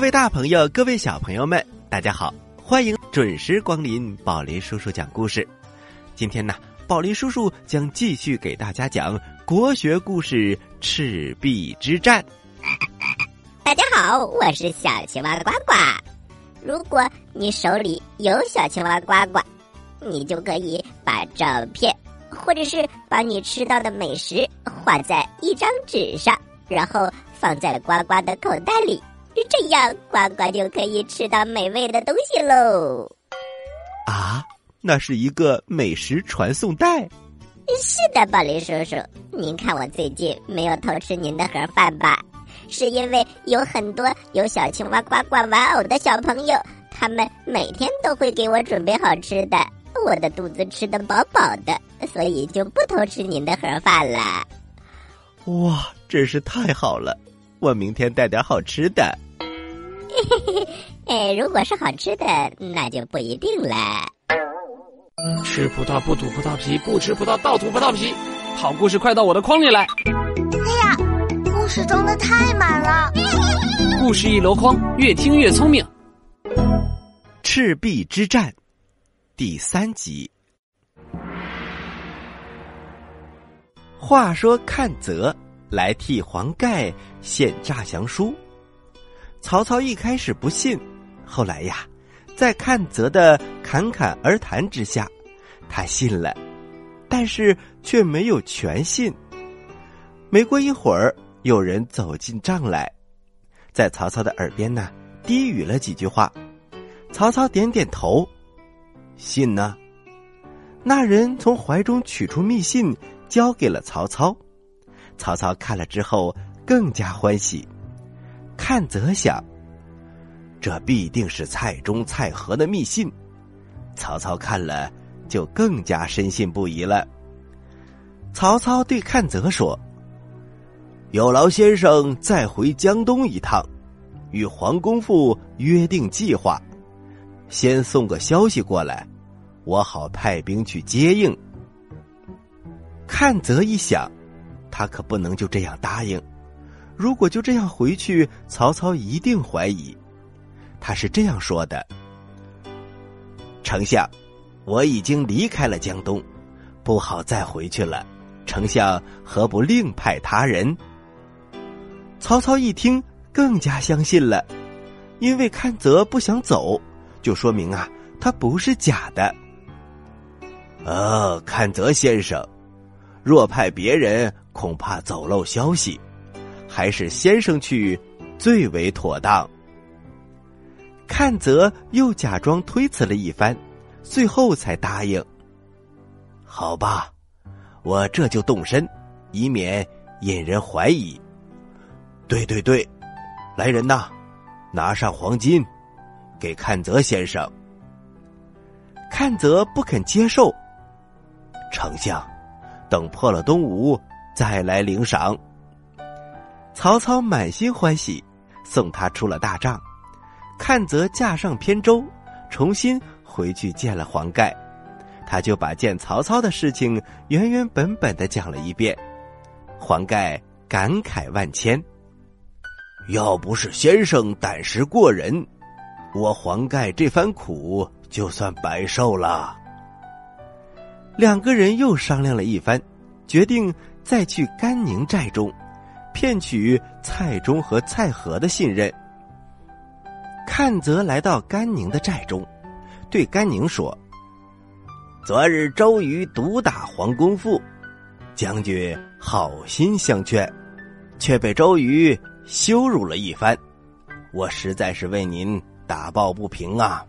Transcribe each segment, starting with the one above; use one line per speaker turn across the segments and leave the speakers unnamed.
各位大朋友，各位小朋友们，大家好，欢迎准时光临宝林叔叔讲故事。今天呢，宝林叔叔将继续给大家讲国学故事《赤壁之战》。
大家好，我是小青蛙呱呱。如果你手里有小青蛙呱呱，你就可以把照片，或者是把你吃到的美食画在一张纸上，然后放在了呱呱的口袋里，这样呱呱就可以吃到美味的东西喽。
啊，那是一个美食传送带。
是的，宝林叔叔，您看我最近没有偷吃您的盒饭吧？是因为有很多有小青蛙呱呱玩偶的小朋友，他们每天都会给我准备好吃的，我的肚子吃的饱饱的，所以就不偷吃您的盒饭了。
哇，真是太好了！我明天带点好吃的。
哎，如果是好吃的，那就不一定了。
吃葡萄不吐葡萄皮，不吃葡萄倒吐葡萄皮。好故事快到我的筐里来！
哎呀，故事装的太满了。
故事一箩筐，越听越聪明。
赤壁之战第三集。话说看泽来替黄盖献诈降书，曹操一开始不信，后来呀，在阚泽的侃侃而谈之下，他信了，但是却没有全信。没过一会儿，有人走进帐来，在曹操的耳边呢低语了几句话。曹操点点头，信呢。那人从怀中取出密信，交给了曹操。曹操看了之后更加欢喜。阚泽想，这必定是蔡中、蔡和的密信。曹操看了就更加深信不疑了。曹操对阚泽说：“有劳先生再回江东一趟，与黄公父约定计划。”先送个消息过来，我好派兵去接应。阚泽一想，他可不能就这样答应。如果就这样回去，曹操一定怀疑。他是这样说的：“丞相，我已经离开了江东，不好再回去了。丞相何不另派他人？”曹操一听，更加相信了，因为阚泽不想走。就说明啊，他不是假的。呃，阚泽先生，若派别人，恐怕走漏消息，还是先生去最为妥当。看泽又假装推辞了一番，最后才答应。好吧，我这就动身，以免引人怀疑。对对对，来人呐，拿上黄金。给看泽先生，看泽不肯接受。丞相，等破了东吴再来领赏。曹操满心欢喜，送他出了大帐。看泽驾上扁舟，重新回去见了黄盖，他就把见曹操的事情原原本本的讲了一遍。黄盖感慨万千，要不是先生胆识过人。我黄盖这番苦就算白受了。两个人又商量了一番，决定再去甘宁寨中，骗取蔡中和蔡和的信任。阚泽来到甘宁的寨中，对甘宁说：“昨日周瑜毒打黄公父，将军好心相劝，却被周瑜羞辱了一番，我实在是为您。”打抱不平啊！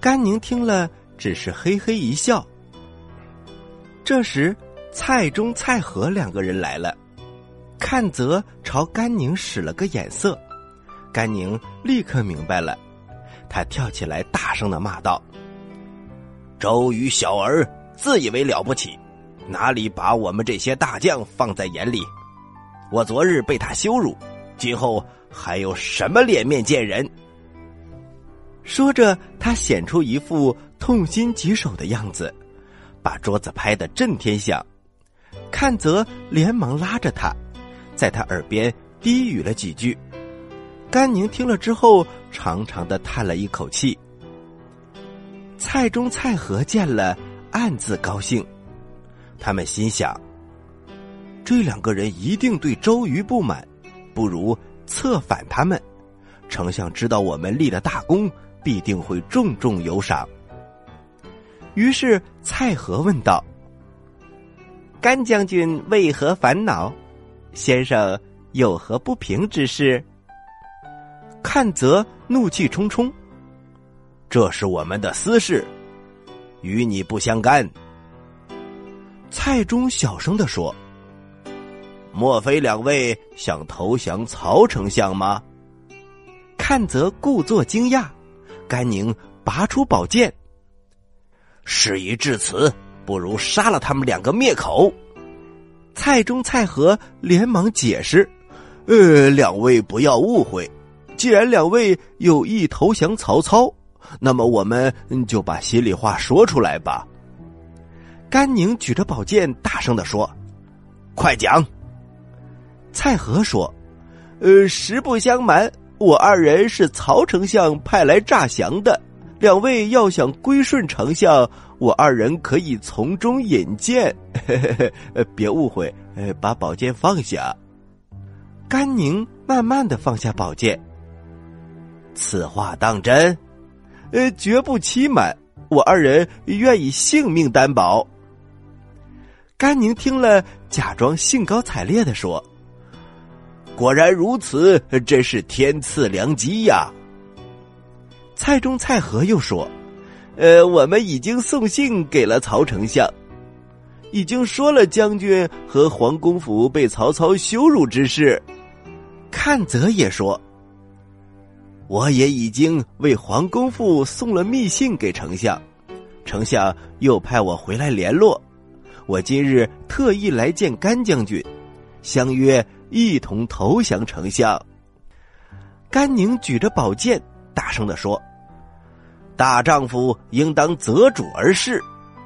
甘宁听了，只是嘿嘿一笑。这时，蔡中、蔡和两个人来了，阚泽朝甘宁使了个眼色，甘宁立刻明白了，他跳起来大声的骂道：“周瑜小儿自以为了不起，哪里把我们这些大将放在眼里？我昨日被他羞辱，今后……”还有什么脸面见人？说着，他显出一副痛心疾首的样子，把桌子拍得震天响。阚泽连忙拉着他，在他耳边低语了几句。甘宁听了之后，长长的叹了一口气。蔡中、蔡和见了，暗自高兴。他们心想：这两个人一定对周瑜不满，不如策反他们。丞相知道我们立了大功，必定会重重有赏。于是蔡和问道：“甘将军为何烦恼？先生有何不平之事？”看则怒气冲冲：“这是我们的私事，与你不相干。”蔡中小声的说：“莫非两位想投降曹丞相吗？”看则故作惊讶，甘宁拔出宝剑。事已至此，不如杀了他们两个灭口。蔡中、蔡和连忙解释：“呃，两位不要误会，既然两位有意投降曹操，那么我们就把心里话说出来吧。”甘宁举着宝剑，大声的说：“快讲！”蔡和说：“呃，实不相瞒。”我二人是曹丞相派来诈降的，两位要想归顺丞相，我二人可以从中引荐，别误会，把宝剑放下。甘宁慢慢的放下宝剑，此话当真？呃，绝不欺瞒，我二人愿以性命担保。甘宁听了，假装兴高采烈的说。果然如此，真是天赐良机呀！蔡中、蔡和又说：“呃，我们已经送信给了曹丞相，已经说了将军和皇公府被曹操羞辱之事。”看泽也说：“我也已经为皇公府送了密信给丞相，丞相又派我回来联络。我今日特意来见甘将军，相约。”一同投降丞相。甘宁举着宝剑，大声的说：“大丈夫应当择主而事。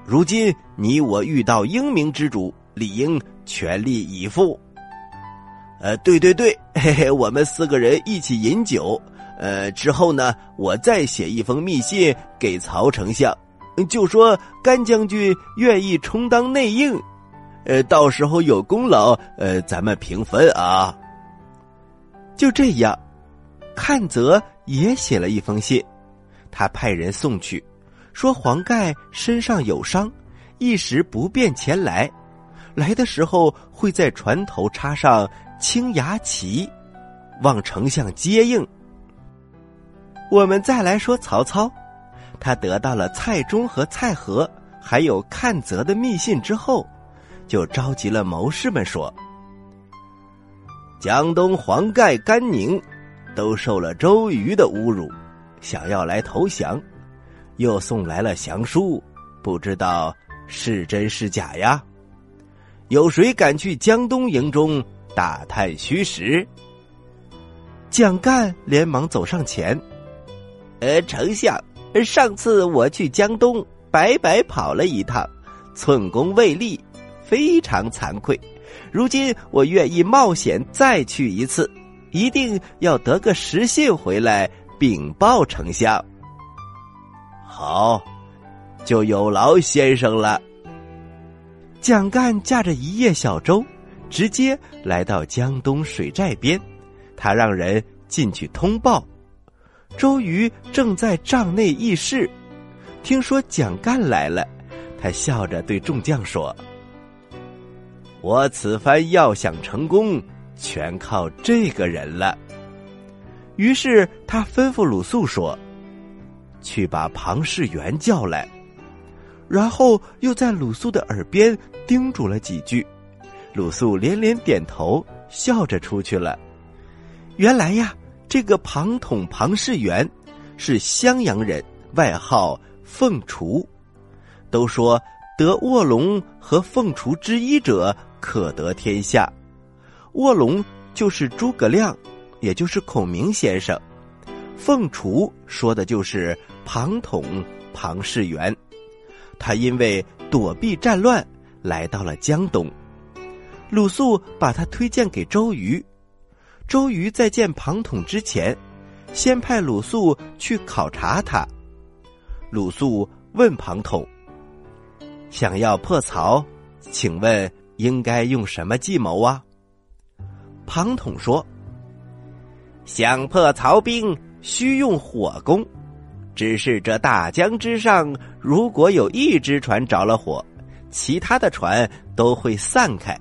如今你我遇到英明之主，理应全力以赴。”呃，对对对，嘿嘿，我们四个人一起饮酒。呃，之后呢，我再写一封密信给曹丞相，就说甘将军愿意充当内应。呃，到时候有功劳，呃，咱们平分啊。就这样，阚泽也写了一封信，他派人送去，说黄盖身上有伤，一时不便前来，来的时候会在船头插上青牙旗，望丞相接应。我们再来说曹操，他得到了蔡中和蔡和还有阚泽的密信之后。就召集了谋士们说：“江东黄盖、甘宁都受了周瑜的侮辱，想要来投降，又送来了降书，不知道是真是假呀？有谁敢去江东营中打探虚实？”蒋干连忙走上前：“呃，丞相，上次我去江东，白白跑了一趟，寸功未立。”非常惭愧，如今我愿意冒险再去一次，一定要得个实信回来禀报丞相。好，就有劳先生了。蒋干驾着一叶小舟，直接来到江东水寨边，他让人进去通报，周瑜正在帐内议事，听说蒋干来了，他笑着对众将说。我此番要想成功，全靠这个人了。于是他吩咐鲁肃说：“去把庞士元叫来。”然后又在鲁肃的耳边叮嘱了几句。鲁肃连连点头，笑着出去了。原来呀，这个庞统庞士元是襄阳人，外号凤雏。都说得卧龙和凤雏之一者。可得天下，卧龙就是诸葛亮，也就是孔明先生。凤雏说的就是庞统庞士元，他因为躲避战乱来到了江东，鲁肃把他推荐给周瑜。周瑜在见庞统之前，先派鲁肃去考察他。鲁肃问庞统：“想要破曹，请问应该用什么计谋啊？”庞统说：“想破曹兵，需用火攻。只是这大江之上，如果有一只船着了火，其他的船都会散开，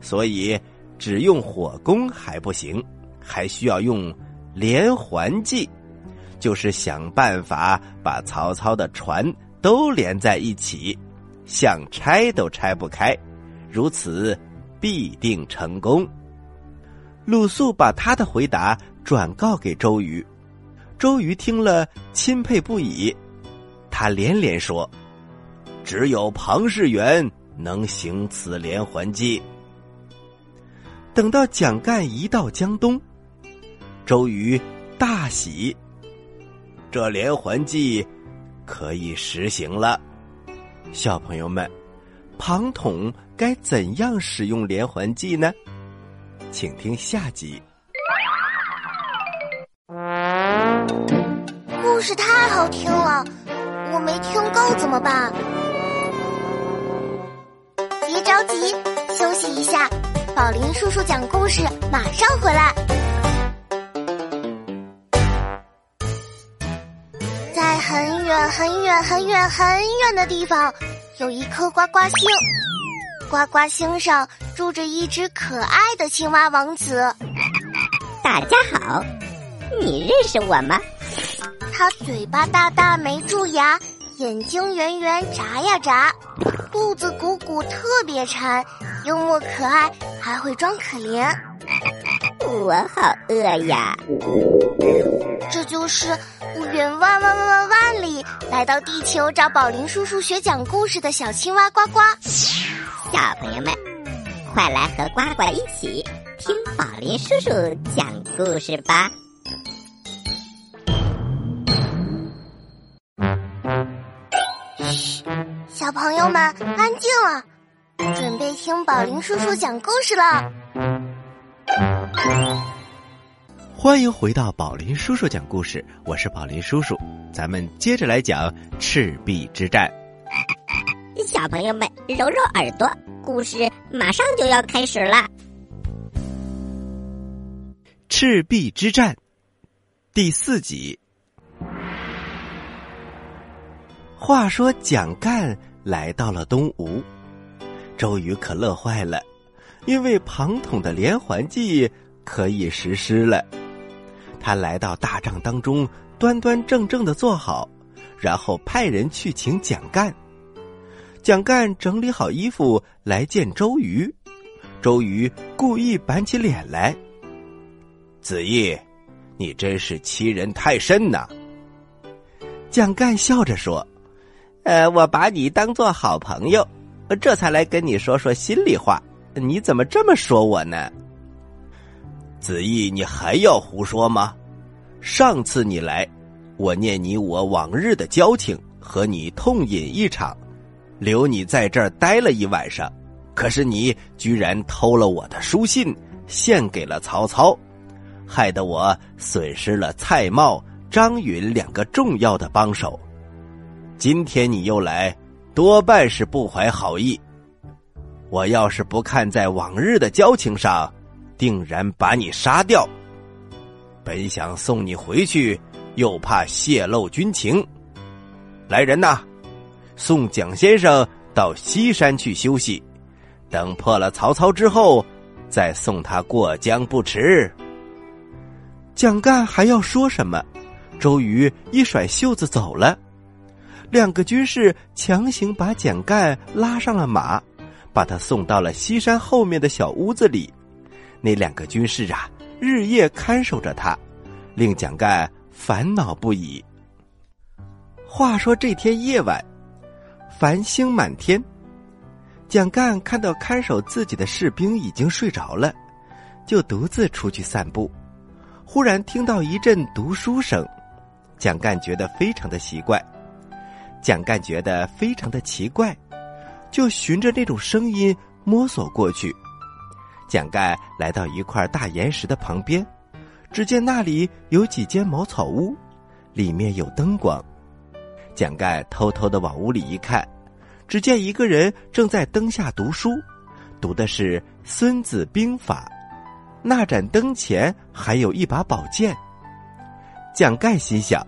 所以只用火攻还不行，还需要用连环计，就是想办法把曹操的船都连在一起，想拆都拆不开，如此必定成功。鲁肃把他的回答转告给周瑜，周瑜听了钦佩不已，他连连说：“只有庞士元能行此连环计。”等到蒋干一到江东，周瑜大喜，这连环计可以实行了。小朋友们，庞统该怎样使用连环计呢？请听下集。
故事太好听了，我没听够怎么办？别着急，休息一下。宝林叔叔讲故事，马上回来。在很远很远很远很远的地方，有一颗呱呱星。呱呱星上住着一只可爱的青蛙王子。
大家好，你认识我吗？
他嘴巴大大没蛀牙，眼睛圆圆眨呀眨，肚子鼓鼓特别馋，幽默可爱，还会装可怜。
我好饿呀！
这就是不远万万万万万里来到地球找宝林叔叔学讲故事的小青蛙呱呱。
小朋友们，快来和呱呱一起听宝林叔叔讲故事吧！
嘘，小朋友们安静了，准备听宝林叔叔讲故事了。
欢迎回到宝林叔叔讲故事，我是宝林叔叔，咱们接着来讲赤壁之战。
小朋友们，揉揉耳朵，故事马上就要开始了。
赤壁之战第四集。话说蒋干来到了东吴，周瑜可乐坏了，因为庞统的连环计可以实施了。他来到大帐当中，端端正正的坐好，然后派人去请蒋干。蒋干整理好衣服来见周瑜，周瑜故意板起脸来。子义，你真是欺人太甚呐！蒋干笑着说：“呃，我把你当做好朋友，这才来跟你说说心里话。你怎么这么说我呢？”子义，你还要胡说吗？上次你来，我念你我往日的交情，和你痛饮一场。留你在这儿待了一晚上，可是你居然偷了我的书信，献给了曹操，害得我损失了蔡瑁、张允两个重要的帮手。今天你又来，多半是不怀好意。我要是不看在往日的交情上，定然把你杀掉。本想送你回去，又怕泄露军情。来人呐！送蒋先生到西山去休息，等破了曹操之后，再送他过江不迟。蒋干还要说什么？周瑜一甩袖子走了。两个军士强行把蒋干拉上了马，把他送到了西山后面的小屋子里。那两个军士啊，日夜看守着他，令蒋干烦恼不已。话说这天夜晚。繁星满天，蒋干看到看守自己的士兵已经睡着了，就独自出去散步。忽然听到一阵读书声，蒋干觉得非常的奇怪。蒋干觉得非常的奇怪，就循着那种声音摸索过去。蒋干来到一块大岩石的旁边，只见那里有几间茅草屋，里面有灯光。蒋盖偷偷的往屋里一看，只见一个人正在灯下读书，读的是《孙子兵法》。那盏灯前还有一把宝剑。蒋盖心想：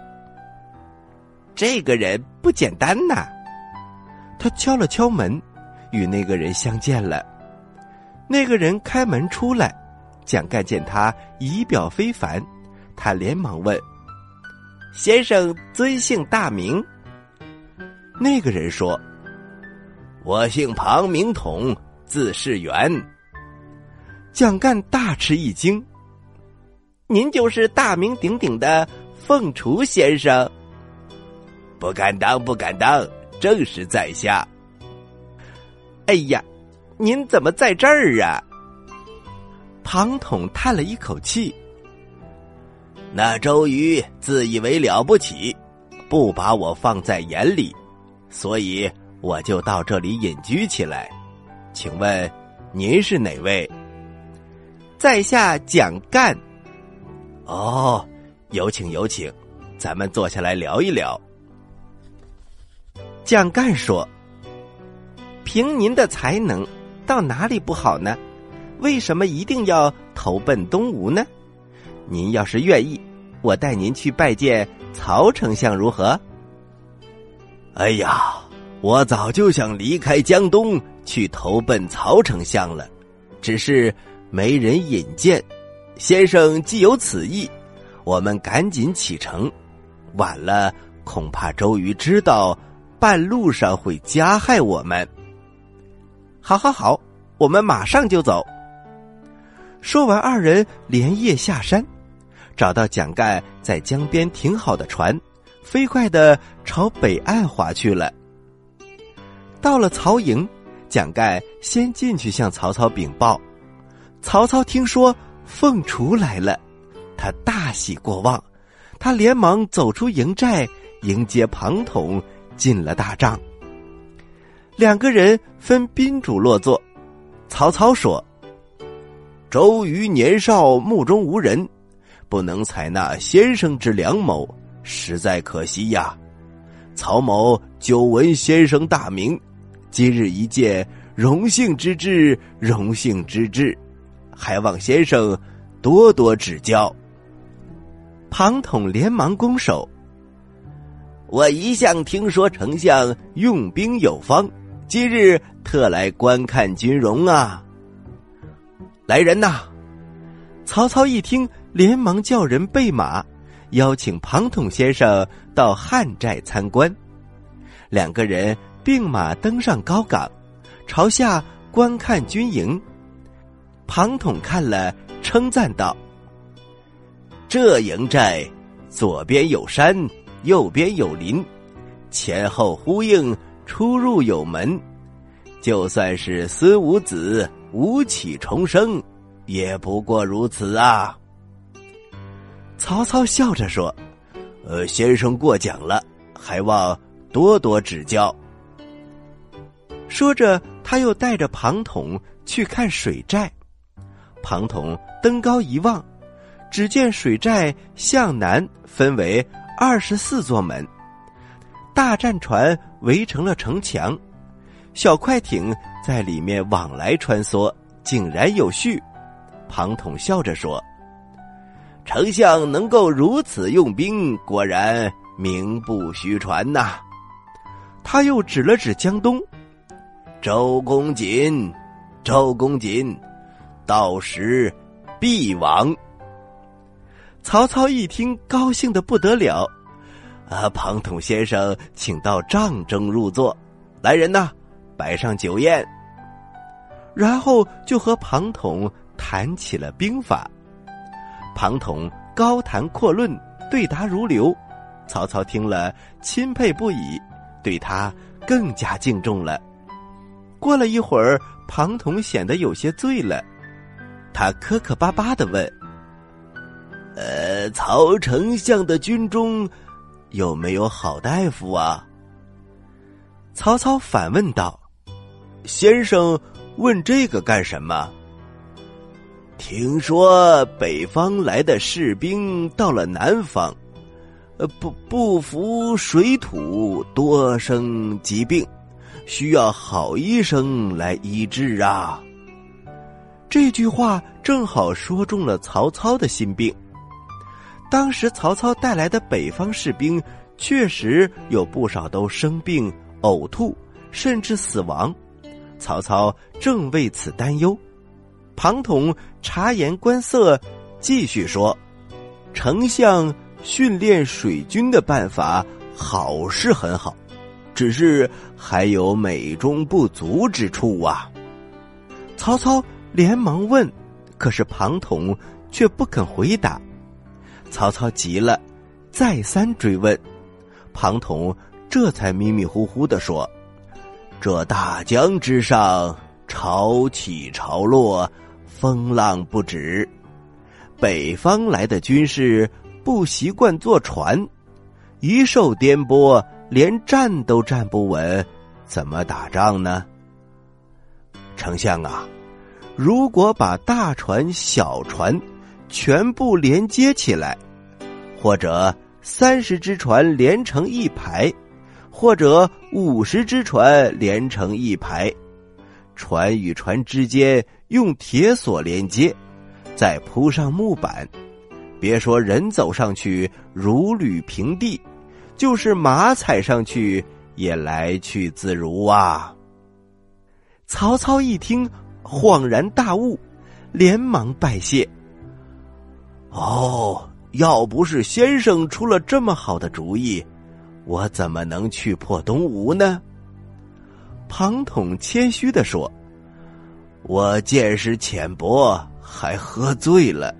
这个人不简单呐。他敲了敲门，与那个人相见了。那个人开门出来，蒋干见他仪表非凡，他连忙问：“先生尊姓大名？”那个人说：“我姓庞，名统，字世元。”蒋干大吃一惊：“您就是大名鼎鼎的凤雏先生？”“不敢当，不敢当，正是在下。”“哎呀！”您怎么在这儿啊？庞统叹了一口气。那周瑜自以为了不起，不把我放在眼里，所以我就到这里隐居起来。请问您是哪位？在下蒋干。哦，有请有请，咱们坐下来聊一聊。蒋干说：“凭您的才能。”到哪里不好呢？为什么一定要投奔东吴呢？您要是愿意，我带您去拜见曹丞相如何？哎呀，我早就想离开江东去投奔曹丞相了，只是没人引荐。先生既有此意，我们赶紧启程。晚了，恐怕周瑜知道，半路上会加害我们。好，好，好，我们马上就走。说完，二人连夜下山，找到蒋干在江边停好的船，飞快的朝北岸划去了。到了曹营，蒋干先进去向曹操禀报。曹操听说凤雏来了，他大喜过望，他连忙走出营寨迎接庞统进了大帐。两个人分宾主落座，曹操说：“周瑜年少目中无人，不能采纳先生之良谋，实在可惜呀。曹某久闻先生大名，今日一见，荣幸之至，荣幸之至，还望先生多多指教。”庞统连忙拱手：“我一向听说丞相用兵有方。”今日特来观看军容啊！来人呐！曹操一听，连忙叫人备马，邀请庞统先生到汉寨参观。两个人并马登上高岗，朝下观看军营。庞统看了，称赞道：“这营寨左边有山，右边有林，前后呼应。”出入有门，就算是孙武子吴起重生，也不过如此啊。曹操笑着说：“呃，先生过奖了，还望多多指教。”说着，他又带着庞统去看水寨。庞统登高一望，只见水寨向南分为二十四座门。大战船围成了城墙，小快艇在里面往来穿梭，井然有序。庞统笑着说：“丞相能够如此用兵，果然名不虚传呐。”他又指了指江东：“周公瑾，周公瑾，到时必亡。”曹操一听，高兴的不得了。啊，庞统先生，请到帐中入座。来人呐，摆上酒宴。然后就和庞统谈起了兵法。庞统高谈阔论，对答如流。曹操听了钦佩不已，对他更加敬重了。过了一会儿，庞统显得有些醉了，他磕磕巴巴的问：“呃，曹丞相的军中？”有没有好大夫啊？曹操反问道：“先生问这个干什么？”听说北方来的士兵到了南方，呃，不不服水土，多生疾病，需要好医生来医治啊。这句话正好说中了曹操的心病。当时曹操带来的北方士兵，确实有不少都生病、呕吐，甚至死亡。曹操正为此担忧。庞统察言观色，继续说：“丞相训练水军的办法好是很好，只是还有美中不足之处啊。”曹操。连忙问，可是庞统却不肯回答。曹操急了，再三追问，庞统这才迷迷糊糊的说：“这大江之上，潮起潮落，风浪不止。北方来的军士不习惯坐船，一受颠簸，连站都站不稳，怎么打仗呢？”丞相啊！如果把大船、小船全部连接起来，或者三十只船连成一排，或者五十只船连成一排，船与船之间用铁索连接，再铺上木板，别说人走上去如履平地，就是马踩上去也来去自如啊！曹操一听。恍然大悟，连忙拜谢。哦，要不是先生出了这么好的主意，我怎么能去破东吴呢？庞统谦虚的说：“我见识浅薄，还喝醉了，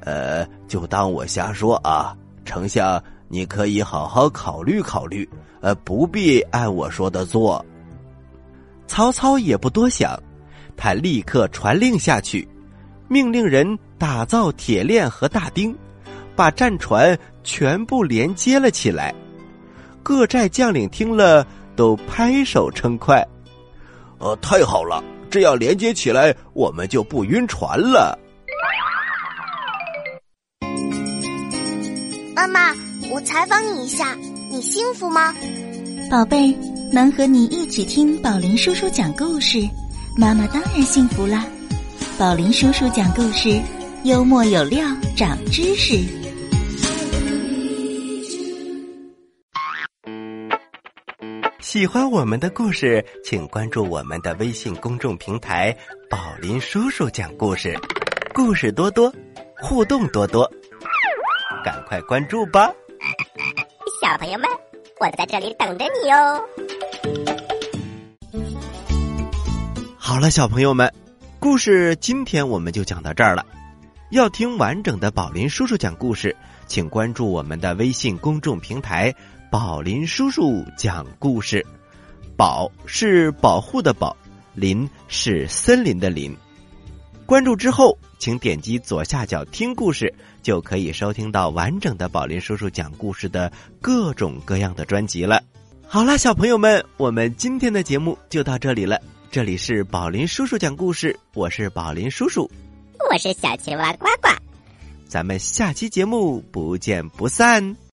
呃，就当我瞎说啊。丞相，你可以好好考虑考虑，呃，不必按我说的做。”曹操也不多想。他立刻传令下去，命令人打造铁链和大钉，把战船全部连接了起来。各寨将领听了都拍手称快：“呃，太好了！这样连接起来，我们就不晕船了。”
妈妈，我采访你一下，你幸福吗？
宝贝，能和你一起听宝林叔叔讲故事。妈妈当然幸福啦！宝林叔叔讲故事，幽默有料，长知识。
喜欢我们的故事，请关注我们的微信公众平台“宝林叔叔讲故事”，故事多多，互动多多，赶快关注吧！
小朋友们，我在这里等着你哦。
好了，小朋友们，故事今天我们就讲到这儿了。要听完整的宝林叔叔讲故事，请关注我们的微信公众平台“宝林叔叔讲故事”。宝是保护的宝，林是森林的林。关注之后，请点击左下角听故事，就可以收听到完整的宝林叔叔讲故事的各种各样的专辑了。好了，小朋友们，我们今天的节目就到这里了。这里是宝林叔叔讲故事，我是宝林叔叔，
我是小青蛙呱呱，
咱们下期节目不见不散。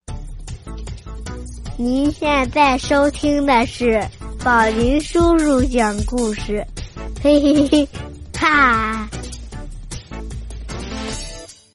您现在收听的是宝林叔叔讲故事，嘿嘿嘿，哈。